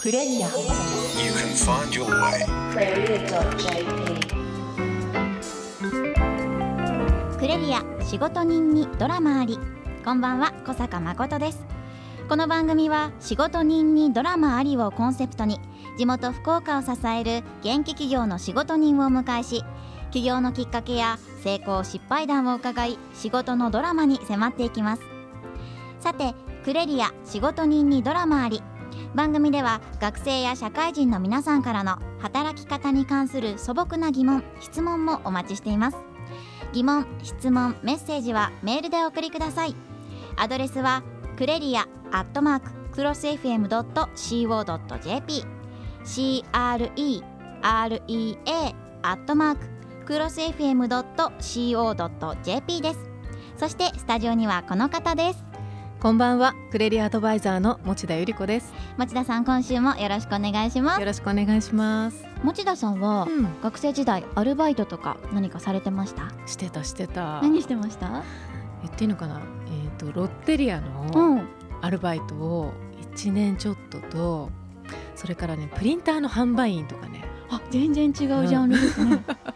クレリア You can find your way. クレリア仕事人にドラマあり。こんばんは小坂誠です。この番組は仕事人にドラマありをコンセプトに地元福岡を支える元気企業の仕事人をお迎えし起業のきっかけや成功失敗談を伺い仕事のドラマに迫っていきます。さてクレリア仕事人にドラマあり番組では学生や社会人の皆さんからの働き方に関する素朴な疑問質問もお待ちしています。疑問質問メッセージはメールでお送りください。アドレスはクレリアアットマーククロス FM.co.jp CREREA アットマーククロス FM.co.jp です。そしてスタジオにはこの方です。こんばんは、クレリアアドバイザーの持田由里子です。持田さん今週もよろしくお願いしますよろしくお願いします。持田さんは、うん、学生時代アルバイトとか何かされてました？してたしてた。何してました？言っていいのかな？えっ、とロッテリアうのんアルバイトを一年ちょっとと、それからねプリンターの販売員とかね、あ全然違うジャンルですね、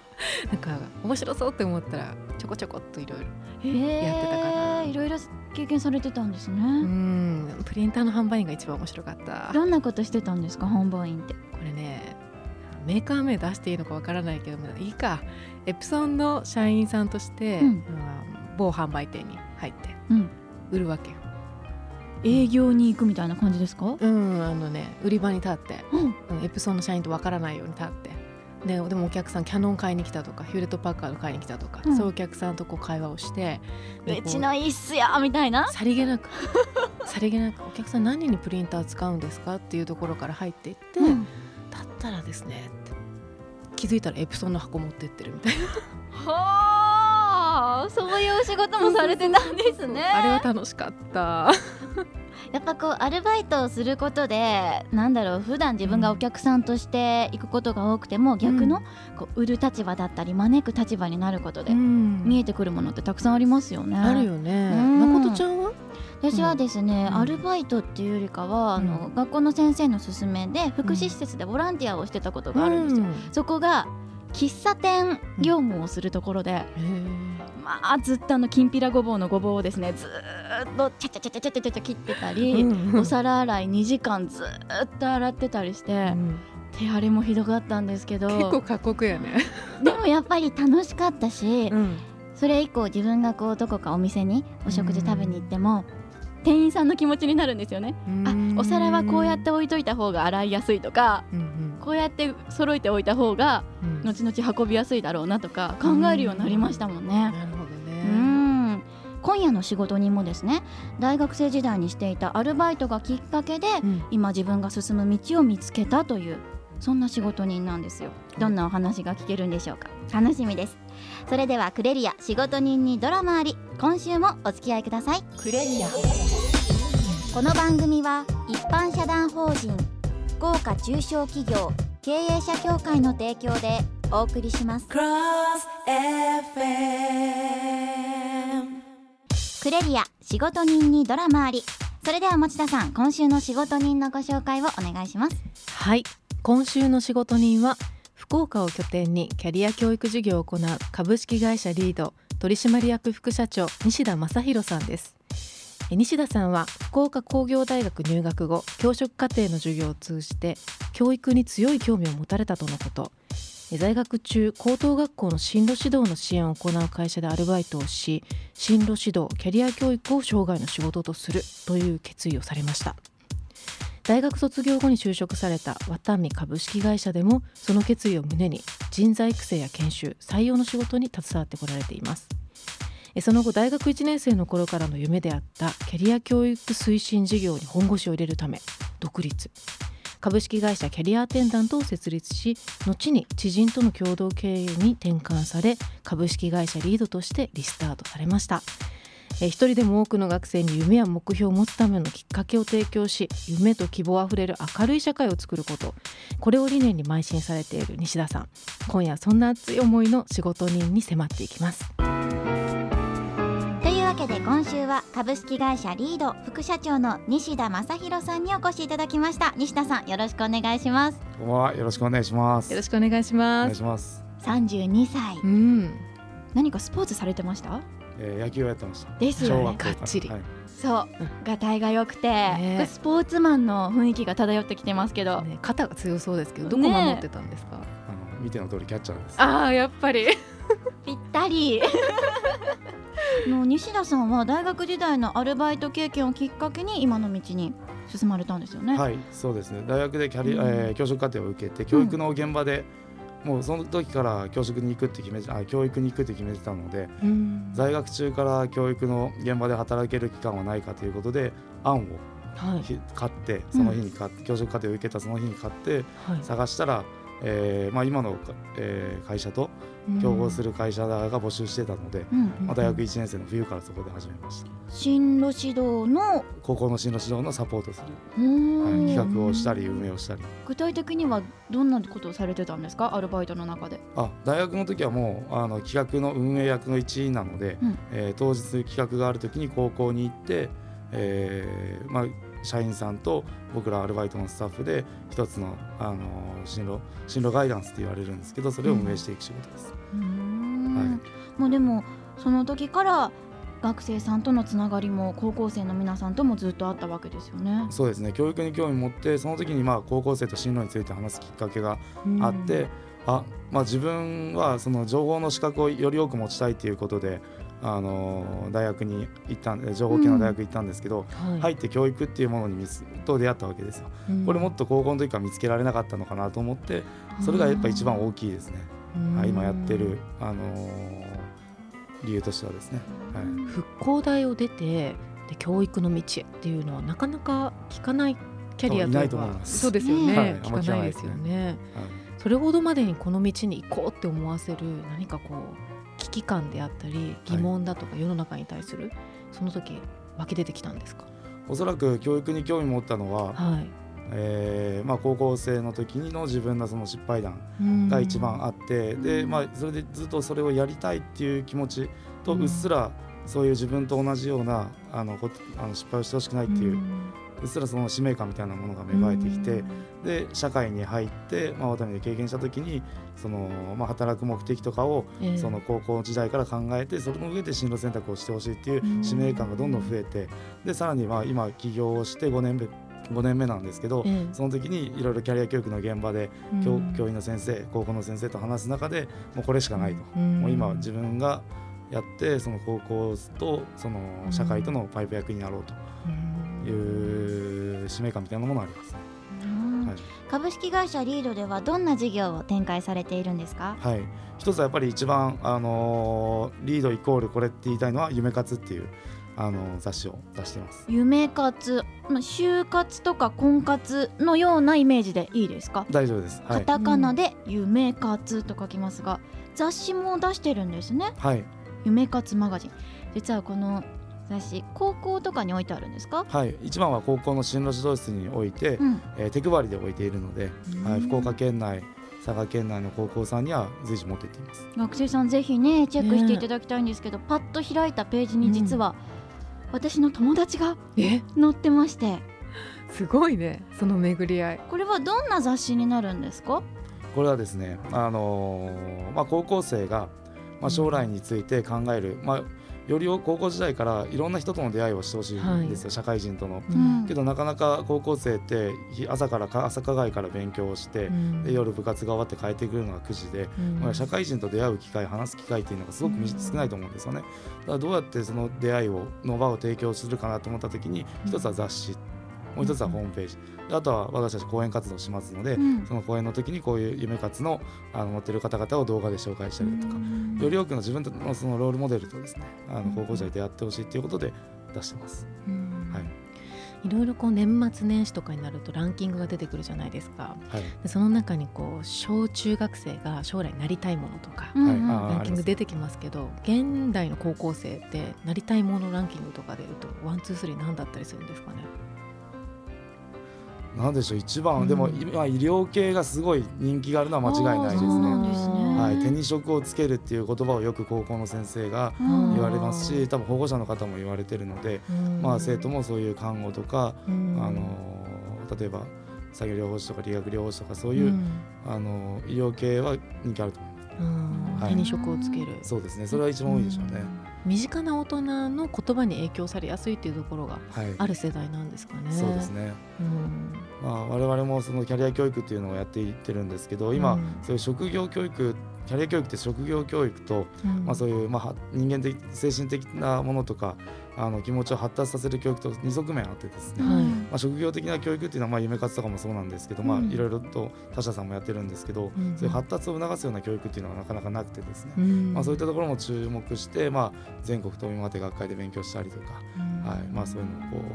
なんか面白そうって思ったらちょこちょこっといろいろ。やってたかないろいろ経験されてたんですね、うん、プリンターの販売員が一番面白かった。どんなことしてたんですか販売員って？これね。メーカー名出していいのかわからないけどもいいかエプソンの社員さんとして、うんうん某販売店に入ってうん売るわけよ。営業に行くみたいな感じですかうんあのね売り場に立って、うんうんエプソンの社員とわからないように立ってででもお客さんキャノン買いに来たとかヒューレット・パッカード買いに来たとか、うん。そういうお客さんとこう会話をしてうちのいいっすよみたいな。さりげなくさりげなくお客さん何にプリンター使うんですかっていうところから入っていって、うん。だったらですねって気づいたらエプソンの箱持ってってるみたいな。はあそういうお仕事もされてたんですね。あれは楽しかったやっぱこうアルバイトをすることでなんだろう普段自分がお客さんとして行くことが多くても、逆のこう売る立場だったり招く立場になることで、うん。見えてくるものってたくさんありますよね。あるよね。うん。誠ちゃんは？私はですね、うん。アルバイトっていうよりかは、あの学校の先生の勧めで福祉施設でボランティアをしてたことがあるんですよ。そこが喫茶店業務をするところで、へーまあずっとあのきんぴらごぼうのごぼうをですねずーっとチャチャチャチャチャチャチャ切ってたり、うんお皿洗い2時間ずーっと洗ってたりして、うん手荒れもひどかったんですけど結構過酷やね。でもやっぱり楽しかったし、ん、それ以降自分がこうどこかお店にお食事食べに行っても、店員さんの気持ちになるんですよね。あお皿はこうやって置いといた方が洗いやすいとかうんうん。こうやって揃えておいた方がうん。後々運びやすいだろうなとか考えるようになりましたもんね。なるほどうね。ん。今夜の仕事人もですね大学生時代にしていたアルバイトがきっかけでうん。今自分が進む道を見つけたというそんな仕事人なんですよ。どんなお話が聞けるんでしょうか。楽しみです。それではクレリア仕事人にドラマあり。今週もお付き合いください。クレリア。この番組は一般社団法人福岡中小企業経営者協会の提供でお送りします。クレリア仕事人にドラマあり。それでは持田さん今週の仕事人のご紹介をお願いします。はい、今週の仕事人は福岡を拠点にキャリア教育事業を行う株式会社リード取締役副社長西田正弘さんです。西田さんは福岡工業大学入学後教職課程の授業を通じて教育に強い興味を持たれたとのこと在学中高等学校の進路指導の支援を行う会社でアルバイトをし進路指導キャリア教育を生涯の仕事とするという決意をされました大学卒業後に就職されたワタミ株式会社でもその決意を胸に人材育成や研修採用の仕事に携わってこられています。その後大学1年生の頃からの夢であったキャリア教育推進事業に本腰を入れるため独立。株式会社キャリアアテンダントを設立し後に知人との共同経営に転換され株式会社リードとしてリスタートされました。えー一人でも多くの学生に夢や目標を持つためのきっかけを提供し夢と希望あふれる明るい社会を作ること。これを理念に邁進されている西田さん。今夜そんな熱い思いの仕事人に迫っていきます。というわけで今週はは株式会社リード副社長の西田正弘さんにお越しいただきました。西田さんよろしくお願いします。こんばんは。よろしくお願いします。よろしくお願いしおます。願いします、32歳。うん。何かスポーツされてました？えー、野球をやってました。ですよねがっちりはい、そう。がたいが良くて、ねスポーツマンの雰囲気が漂ってきてますけど、ね、肩が強そうですけどどこ守ってたんですか、あの見ての通りキャッチャーです。ああやっぱり。ぴったり。の西田さんは大学時代のアルバイト経験をきっかけに今の道に進まれたんですよね。はいそうですね。大学でキャリ、うん。えー教職課程を受けて教育の現場で、もうその時から教職に行くって決めてあ教育に行くって決めてたのでうん。在学中から教育の現場で働ける期間はないかということで案をはい。ひ買ってその日に買って、教職課程を受けたその日に買ってはい。探したら、えーまあ、今のか、えー会社と競合する会社が募集してたので、うんまあ、大学1年生の冬からそこで始めました。進路指導の高校の進路指導のサポートする、はい、企画をしたり運営をしたり。具体的にはどんなことをされてたんですか？アルバイトの中で。あ大学の時はもうあの企画の運営役の一員なので、うん。えー当日企画がある時に高校に行って、えーまあ、社員さんと僕らアルバイトのスタッフで一つの、あの進路進路ガイダンスって言われるんですけどそれを運営していく仕事です。うーんはいもうでもその時から学生さんとのつながりも高校生の皆さんともずっとあったわけですよね。そうですね教育に興味持ってその時にまあ高校生と進路について話すきっかけがあって、あまあ、自分はその情報の資格をより多く持ちたいということで、あの大学に行ったん情報系の大学行ったんですけど、はい。入って教育っていうものにと出会ったわけですよ。うん。これもっと高校の時から見つけられなかったのかなと思ってそれがやっぱ一番大きいですね。うん。はい、今やってる、あのー理由としてはですね。はい。復興大を出てで教育の道へっていうのはなかなか聞かないキャリアといないと思います。そうですよね、ね。はい聞かないですよね。はい。それほどまでにこの道に行こうって思わせる何かこう危機感であったり疑問だとか世の中に対する、その時湧き出てきたんですか？おそらく教育に興味持ったのは、はい。えーまあ、高校生の時の自分のその失敗談うん。が一番あって、でまあ、それでずっとそれをやりたいっていう気持ちとうっすらそういう自分と同じようなあのこあの失敗をしてほしくないっていう、うっすらその使命感みたいなものが芽生えてきて、で社会に入って、まあ、ワタミで経験した時にその、まあ、働く目的とかをええ。その高校時代から考えてそれの上で進路選択をしてほしいっていう使命感がどんどん増えてでさらにまあ今起業をして5年目5年目なんですけど、ええ。その時にいろいろキャリア教育の現場で教,、うん。教員の先生高校の先生と話す中でもうこれしかないと、うん。もう今自分がやってその高校とその社会とのパイプ役になろうと。うんいう使命感みたいなものがありますね。うんはい株式会社リードではどんな事業を展開されているんですか？はい、一つはやっぱり一番、あのーリードイコールこれって言いたいのは夢活っていう、あのー雑誌を出しています。夢活まあ就活とか婚活のようなイメージでいいですか、大丈夫です。はい。カタカナで夢活と書きますが雑誌も出してるんですねはい。夢活マガジン実はこの雑誌高校とかに置いてあるんですか？はい。一番は高校の進路指導室に置いて、うん。えー手配りで置いているので、はい、うん福岡県内、佐賀県内の高校さんには随時持って行っています。学生さんぜひねチェックしていただきたいんですけど、パッと開いたページに実は、私の友達がえ？載ってまして。すごいね。その巡り合い。これはどんな雑誌になるんですか？これはですね、あのーまあ、高校生が、まあ、将来について考える、まあ、より高校時代からいろんな人との出会いをしてほしいんですよ、社会人との。うん。けどなかなか高校生ってひ朝からか朝課外から勉強をして、で夜部活が終わって帰ってくるのが9時で、まあ、社会人と出会う機会話す機会っていうのがすごく少ないと思うんですよね。だからどうやってその出会いをの場を提供するかなと思った時にうん一つは雑誌もう一つはホームページ。であとは私たち講演活動しますので、うん。その講演の時にこういう夢活のあの持ってる方々を動画で紹介したりだとか、より多くの自分のそのロールモデルとですねあの高校時代出会ってほしいということで出してます。はい。いろいろこう年末年始とかになるとランキングが出てくるじゃないですか。はい。でその中にこう小中学生が将来なりたいものとか、はい。あランキング出てきますけど現代の高校生ってなりたいものランキングとかでいうと one two three 何だったりするんですかね？なんでしょう一番、うん。でも今医療系がすごい人気があるのは間違いないですね。はい、手に職をつけるっていう言葉をよく高校の先生がうん。言われますし多分保護者の方も言われてるので、まあ、生徒もそういう看護とか、あの例えば作業療法士とか理学療法士とかそういう、あの医療系は人気あると思います。はい。手に職をつける。そうですね。それは一番多いでしょうね、身近な大人の言葉に影響されやすいっていうところがはい。ある世代なんですかね。そうですね、うん。まあ、我々もそのキャリア教育っていうのをやっていってるんですけど今、うん。そういう職業教育キャリア教育って職業教育と、まあ、そういう、まあ、は人間的精神的なものとかあの気持ちを発達させる教育と二側面あってですね、はい。まあ、職業的な教育っていうのはまあ夢活とかもそうなんですけど、まあ、うんいろいろと他社さんもやってるんですけど、うん。そういう発達を促すような教育っていうのはなかなかなくてですね、うん。まあ、そういったところも注目して、まあ、全国飛び回って学会で勉強したりとか、うん。はい。まあ、そういうのをこ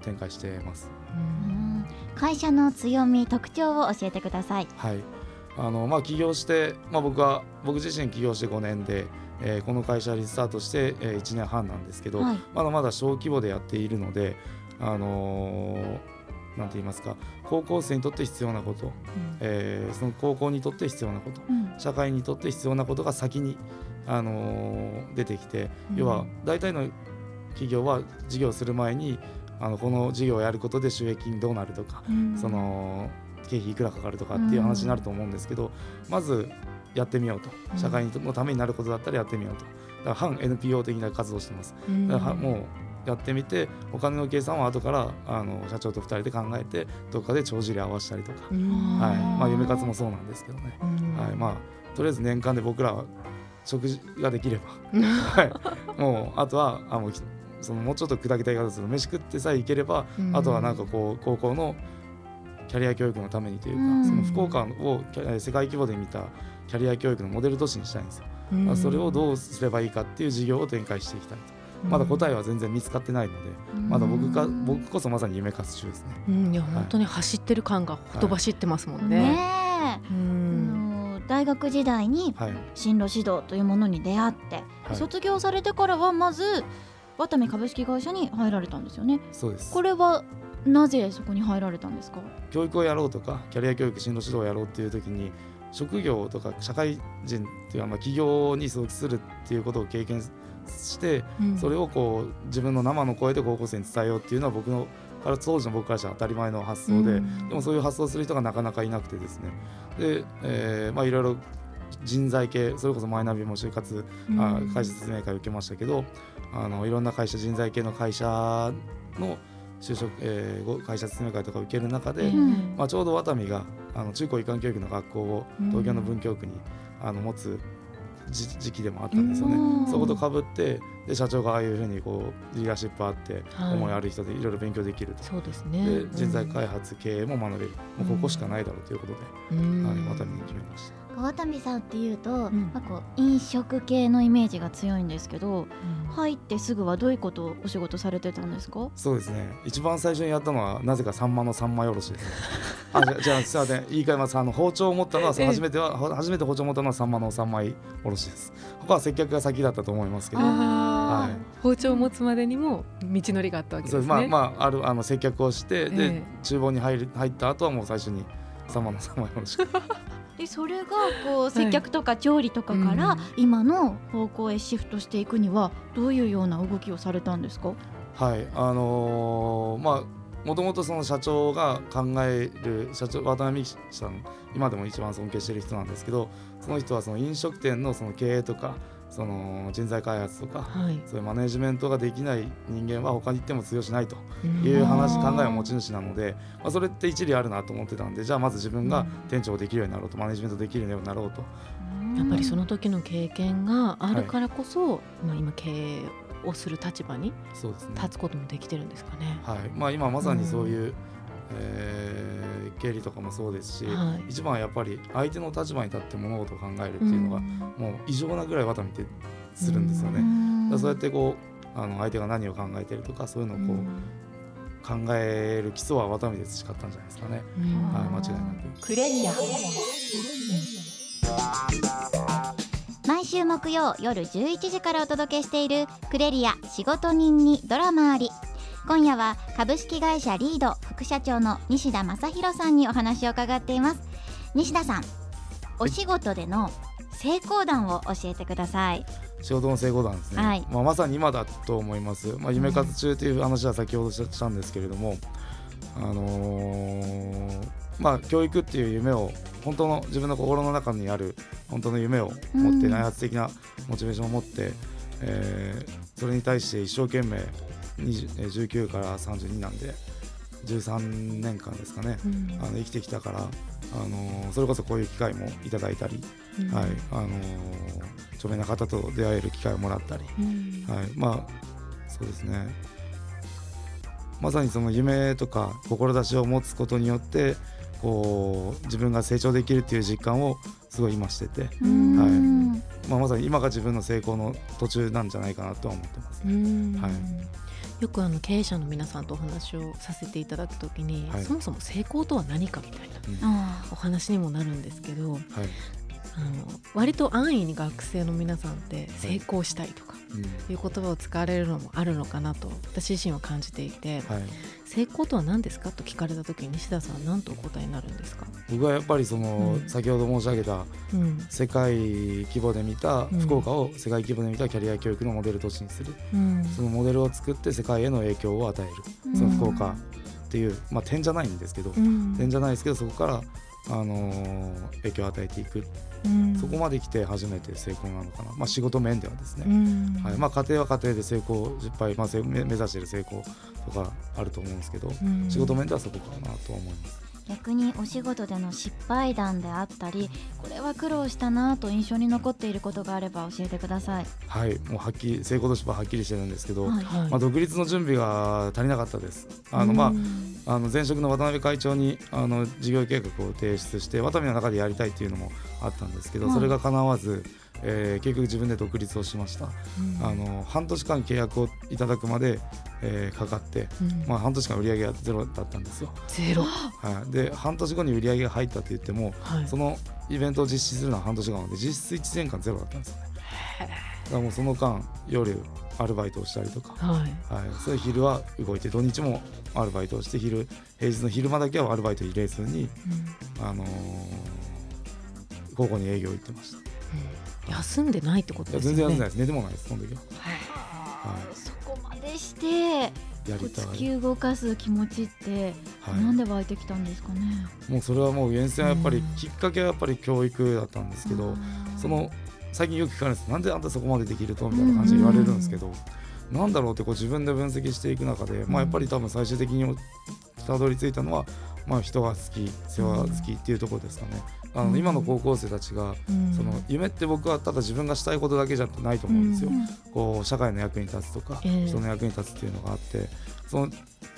う展開してます。うん。会社の強み特徴を教えてください。はいあのまあ、起業して、まあ、僕は僕自身起業して5年で、えーこの会社リスタートして、えー1年半なんですけど、はい。まだまだ小規模でやっているので、あのーなんて言いますか高校生にとって必要なこと、えーその高校にとって必要なことうん。社会にとって必要なことが先に、あのー出てきて、要は大体の企業は事業する前にあのこの事業をやることで収益金どうなるとか、その経費いくらかかるとかっていう話になると思うんですけど、まずやってみようと。うん。社会のためになることだったらやってみようと。だから反 NPO 的な活動をしてます。うん。だからはもうやってみてお金の計算は後からあの社長と2人で考えてどっかで帳尻合わせたりとか、うん。はい。まあ、夢活もそうなんですけどね、うん。はい。まあ、とりあえず年間で僕らは食事ができれば、はい、もうあとはあもうきそのもうちょっと砕けた言い方すると飯食ってさえいければうん。あとはなんかこう高校のキャリア教育のためにというか、うんその福岡を世界規模で見たキャリア教育のモデル都市にしたいんですよ。まあそれをどうすればいいかっていう事業を展開していきたいと。まだ答えは全然見つかってないので、まだ僕かうん僕こそまさに夢活中ですね。うんいや本当に走ってる感がほとばしってますもんね。大学時代にはい。進路指導というものに出会って、はい卒業されてからはまずワタミ株式会社に入られたんですよねそうです。これはなぜそこに入られたんですか？教育をやろうとかキャリア教育進路指導をやろうっていう時に職業とか社会人っていうかまあ企業に属するっていうことを経験してうん。それをこう自分の生の声で高校生に伝えようっていうのは僕のから当時の僕からしたら当たり前の発想で、うん。でもそういう発想する人がなかなかいなくてですね。で、えーまあいろいろ人材系それこそマイナビも就活、あうん。会社説明会受けましたけどあのいろんな会社人材系の会社の就職、えーご会社説明会とか受ける中で、まあ、ちょうどワタミがあの中高一貫教育の学校をうん東京の文京区にあの持つ時時期でもあったんですよね。うんそことかぶってで社長がああいうふうにこうリーダーシップあって、はい思いある人でいろいろ勉強できると。そうですね。で人材開発経営も学べる、もうここしかないだろうということで、うんはい、ワタミに決めました。ワタミさんっていうと、ん。まあこう飲食系のイメージが強いんですけどうん。入ってすぐはどういうことをお仕事されてたんですか？そうですね。一番最初にやったのはなぜかサンマの三枚おろしですね。あじゃじゃあすいません。言い換えます。あの包丁を持ったのはええ。初めてはほ初めて包丁を持ったのはサンマの三枚おろしです。他は接客が先だったと思いますけど。あはい。ー包丁を持つまでにも道のりがあったわけですね。そうまあまああるあの接客をして、でええ。厨房に入る入った後はもう最初にサンマの三枚おろしでそれがこう接客とか調理とかから、うん今の方向へシフトしていくにはどういうような動きをされたんですか？はい。あのーまあもともとその社長が考える社長渡辺美樹さん今でも一番尊敬している人なんですけどその人はその飲食店のその経営とかその人材開発とかはい。そういうマネジメントができない人間は他に行っても通用しないとうん。いう話うん考えを持ち主なので、まあ、それって一理あるなと思ってたんでじゃあまず自分が店長をできるようになろうとマネジメントできるようになろうと。やっぱりその時の経験があるからこそ、まあ今経営をする立場に立つこともできてるんですかね。はい。まあ、今まさにそういう、えー経理とかもそうですし、はい。一番はやっぱり相手の立場に立って物事を考えるっていうのが、ん。もう異常なぐらいワタミってするんですよね。だからそうやってこうあの相手が何を考えてるとかそういうのをこう、考える基礎はワタミで培ったんじゃないですかね。うん。はい、間違いなく。クレリア。毎週木曜夜11時からお届けしているクレリア仕事人にドラマあり今夜は株式会社リード副社長の西田正弘さんにお話を伺っています。西田さんお仕事での成功談を教えてください。仕事の成功談ですね、はい。まあ、まさに今だと思います、まあ、夢活中という話は先ほどしたんですけれども、あのーまあ、教育っていう夢を本当の自分の心の中にある本当の夢を持ってうん。内発的なモチベーションを持って、えーそれに対して一生懸命20えー19から32なんで13年間ですかね、うん。あの生きてきたから、あのーそれこそこういう機会もいただいたり、うん。はいあのー著名な方と出会える機会をもらったり、うん。はい、まあそうですね。まさにその夢とか志を持つことによってこう自分が成長できるっていう実感をすごい今してて、うん。まあ、まさに今が自分の成功の途中なんじゃないかなとは思ってます。うん。はいよくあの経営者の皆さんとお話をさせていただくときに、はい。そもそも成功とは何かみたいなあお話にもなるんですけどはいあの割と安易に学生の皆さんって成功したいとかうん。いう言葉を使われるのもあるのかなと私自身は感じていて、はい、成功とは何ですかと聞かれた時に西田さんは何とお答えになるんですか、僕はやっぱりその、うん。先ほど申し上げたうん。世界規模で見た、うん。福岡を世界規模で見たキャリア教育のモデル都市にする。うん。そのモデルを作って世界への影響を与える。うん。その福岡っていう、まあ、点じゃないんですけど、うん。点じゃないですけどそこから、あのー影響を与えていく、うん。そこまで来て初めて成功なのかな、まあ、仕事面ではですね、うん。はい。まあ、家庭は家庭で成功失敗、まあ、せ目目指している成功とかあると思うんですけど、うん。仕事面ではそこかなとは思います。逆にお仕事での失敗談であったりこれは苦労したなと印象に残っていることがあれば教えてください。はい、もうはっきり成功と失敗はっきりしてるんですけど、はいはいまあ、独立の準備が足りなかったです。あのまあうんあの前職の渡辺会長にあの事業計画を提出してワタミの中でやりたいっていうのもあったんですけど、はいそれが叶わず、えー結局自分で独立をしました、うん。あの半年間契約をいただくまで、えーかかって、うん。まあ、半年間売り上げがゼロだったんですよ、ゼロ、はい、で半年後に売り上げが入ったって言ってもはい。そのイベントを実施するのは半年間なので実質1年間ゼロだったんですよね。だからもうその間夜アルバイトをしたりとかはい。はい、それ昼は動いて土日もアルバイトをして昼平日の昼間だけはアルバイト入れずに、あのー、午後に営業行ってました。いうん休んでないってことやですよね。全然休んでないです。寝てもないです。その時は、はそこまでしてい、やりたい、突き動かす気持ちってはなんで湧いてきたんですかね。い、もうそれはもう源泉はやっぱりうんきっかけはやっぱり教育だったんですけど、その最近よく聞かれるんです。なんであんたそこまでできるとみたいな感じで言われるんですけど、なんだろうってこう自分で分析していく中で、まあ、やっぱり多分最終的にたどり着いたのは、まあ、人が好き世話が好きっていうところですかね。あうん。の今の高校生たちがうん。その夢って僕はただ自分がしたいことだけじゃないと思うんですよ。うん。こう社会の役に立つとか、ええ。人の役に立つっていうのがあってその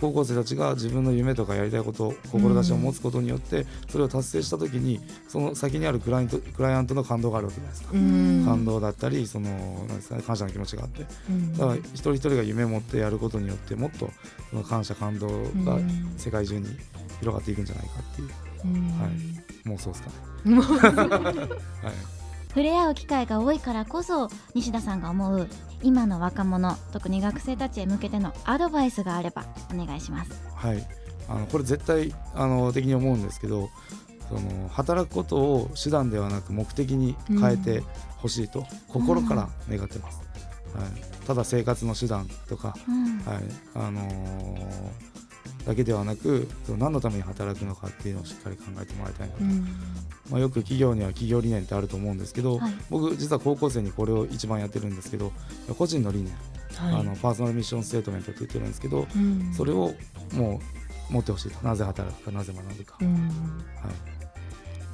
高校生たちが自分の夢とかやりたいこと志を持つことによってそれを達成した時にその先にあるクライアントクライアントの感動があるわけじゃないですか。うん。感動だったりそのなんですかね感謝の気持ちがあって。うん。だから一人一人が夢を持ってやることによってもっとその感謝感動がうん。世界中に広がっていくんじゃないかっていう。うん。はい。妄想ですかね。はい触れ合う機会が多いからこそ西田さんが思う今の若者特に学生たちへ向けてのアドバイスがあればお願いします。はい、あのこれ絶対あの的に思うんですけどその働くことを手段ではなく目的に変えてほしいと心から願ってます、はい、ただ生活の手段とか、うん。はい。あのーだけではなく何のために働くのかっていうのをしっかり考えてもらいたいなと、うん。まあ、よく企業には企業理念ってあると思うんですけど、はい。僕実は高校生にこれを一番やってるんですけど個人の理念、はい。あのパーソナルミッションステートメントって言ってるんですけど、うん。それをもう持ってほしいと。なぜ働くかなぜ学ぶか、うん。はい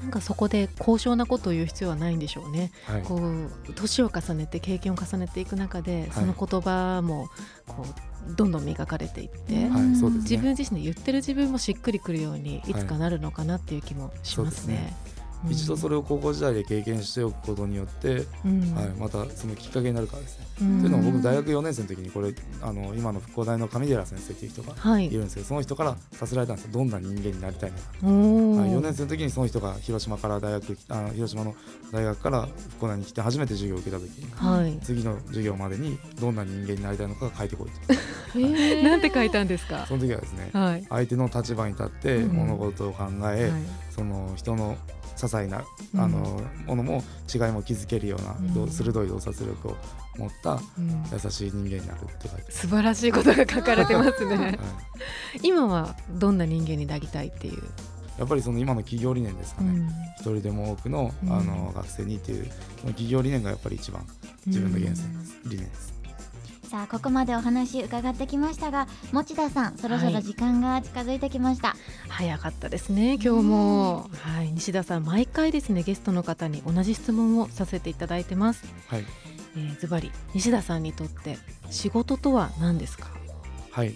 なんかそこで高尚なことを言う必要はないんでしょうね。はい。こう年を重ねて経験を重ねていく中で、その言葉もこうどんどん磨かれていって、うんはい、そうですね自分自身で言ってる自分もしっくりくるようにいつかなるのかなっていう気もしますね。一度それを高校時代で経験しておくことによって、うん。はい、またそのきっかけになるからですね。うん。というのも僕大学4年生の時にこれあの今の復興大の上寺先生っていう人がはい。いるんですけどその人からさせられたんですよ。どんな人間になりたいのか、はい、4年生の時にその人が広島から大学あ広島の大学から復興大に来て初めて授業を受けた時にはい。次の授業までにどんな人間になりたいのかが書いてこいと。なんて書いたんですか？その時はですねはい。相手の立場に立ってうん。物事を考え、はい。その人の些細なあの、ものも違いも気づけるような、うん。鋭い洞察力を持ったうん。優しい人間になるって書いて素晴らしいことが書かれてますね。はい、今はどんな人間になりたいっていう、やっぱりその今の企業理念ですかね、うん。一人でも多くのうん。あの学生にっていう企業理念がやっぱり一番自分の源泉です、理念ですさあここまでお話伺ってきましたが持田さんそろそろ時間が近づいてきました、早かったですね今日も、はい、西田さん毎回ですねゲストの方に同じ質問をさせていただいてます。はい。えーズバリ西田さんにとって仕事とは何ですか？はい。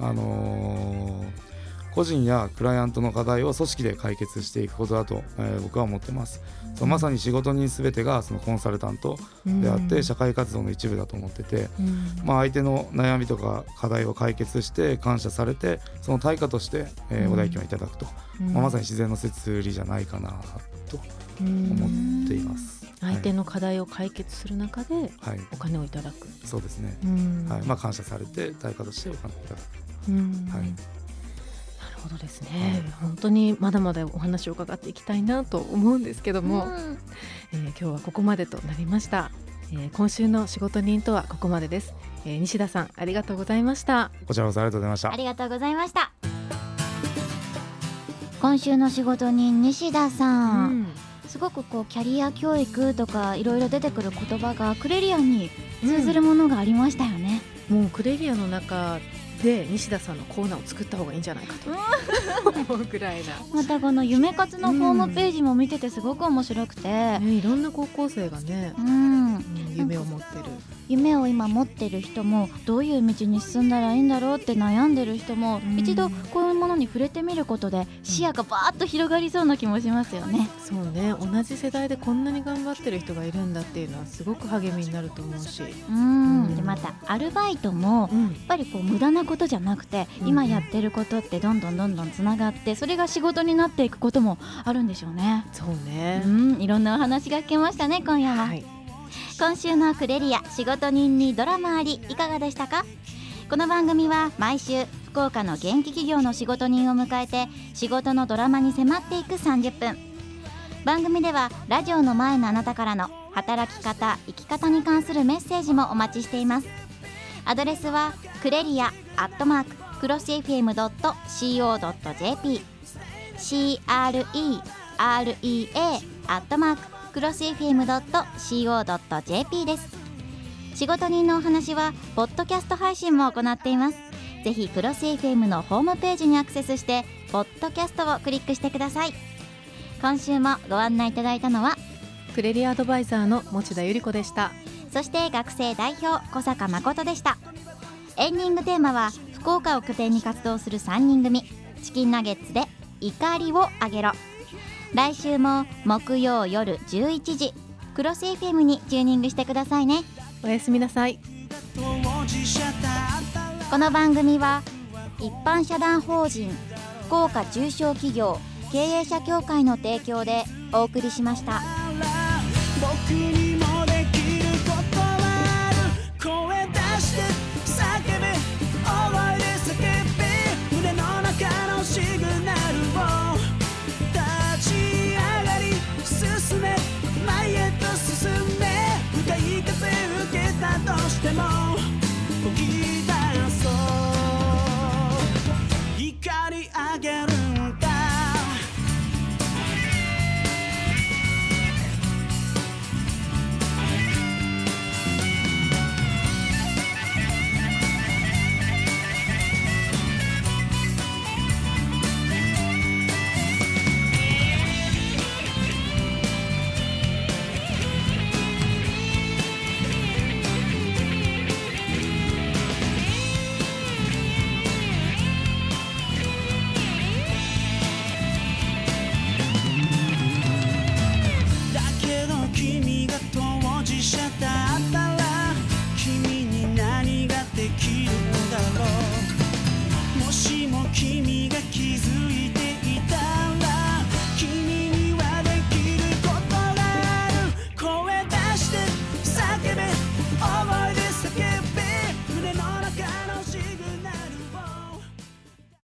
あのー個人やクライアントの課題を組織で解決していくことだと、えー僕は思ってます。そのまさに仕事人すべてがそのコンサルタントであって社会活動の一部だと思ってて、うん。まあ、相手の悩みとか課題を解決して感謝されてその対価として、えーうん。お代金をいただくと、うん。まあ、まさに自然の摂理じゃないかなとうん。思っています。相手の課題を解決する中ではい、お金をいただく、そうですね、うん。はい。まあ、感謝されて対価としてお金をいただく、うん。はいほどですね、本当にまだまだお話を伺っていきたいなと思うんですけども、うん。えー今日はここまでとなりました、えー今週の仕事人とはここまでです、えー西田さんありがとうございました。こちらこそありがとうございました。あ。りがとうございました。今週の仕事人西田さん、すごくこうキャリア教育とかいろいろ出てくる言葉がクレリアンに通ずるものがありましたよね、もうクレリアの中で西田さんのコーナーを作った方がいいんじゃないかと。思うぐらいな、またこの夢活のホームページも見ててすごく面白くて、ね、いろんな高校生がねう、ん、うん夢を持ってる。夢を今持ってる人もどういう道に進んだらいいんだろうって悩んでる人も、うん。一度こういうものに触れてみることで視野がバーッと広がりそうな気もしますよね。そうね。同じ世代でこんなに頑張ってる人がいるんだっていうのはすごく励みになると思うし、うん。うん。でまたアルバイトもうん。やっぱりこう無駄なことじゃなくて、うん今やってることってどんどんどんどんつながってそれが仕事になっていくこともあるんでしょうね。そうね。う、ん、いろんなお話が聞けましたね今夜は、はい、今週のクレリア仕事人にドラマありいかがでしたか？この番組は毎週福岡の元気企業の仕事人を迎えて仕事のドラマに迫っていく30分。番組ではラジオの前のあなたからの働き方生き方に関するメッセージもお待ちしています。アドレスはクレリアアットマーククロス FM.co.jp CREREA アットマーククロス FM.co.jp です。仕事人のお話はポッドキャスト配信も行っています。ぜひクロス FM のホームページにアクセスしてポッドキャストをクリックしてください。今週もご案内いただいたのはクレリアアドバイザーの持田由里子でした。そして学生代表小坂誠でした。エンディングテーマは福岡を拠点に活動する3人組。チキンナゲッツで怒りをあげろ。来週も木曜夜11時クロス FM にチューニングしてくださいね。おやすみなさいこの番組は一般社団法人福岡中小企業経営者協会の提供でお送りしました。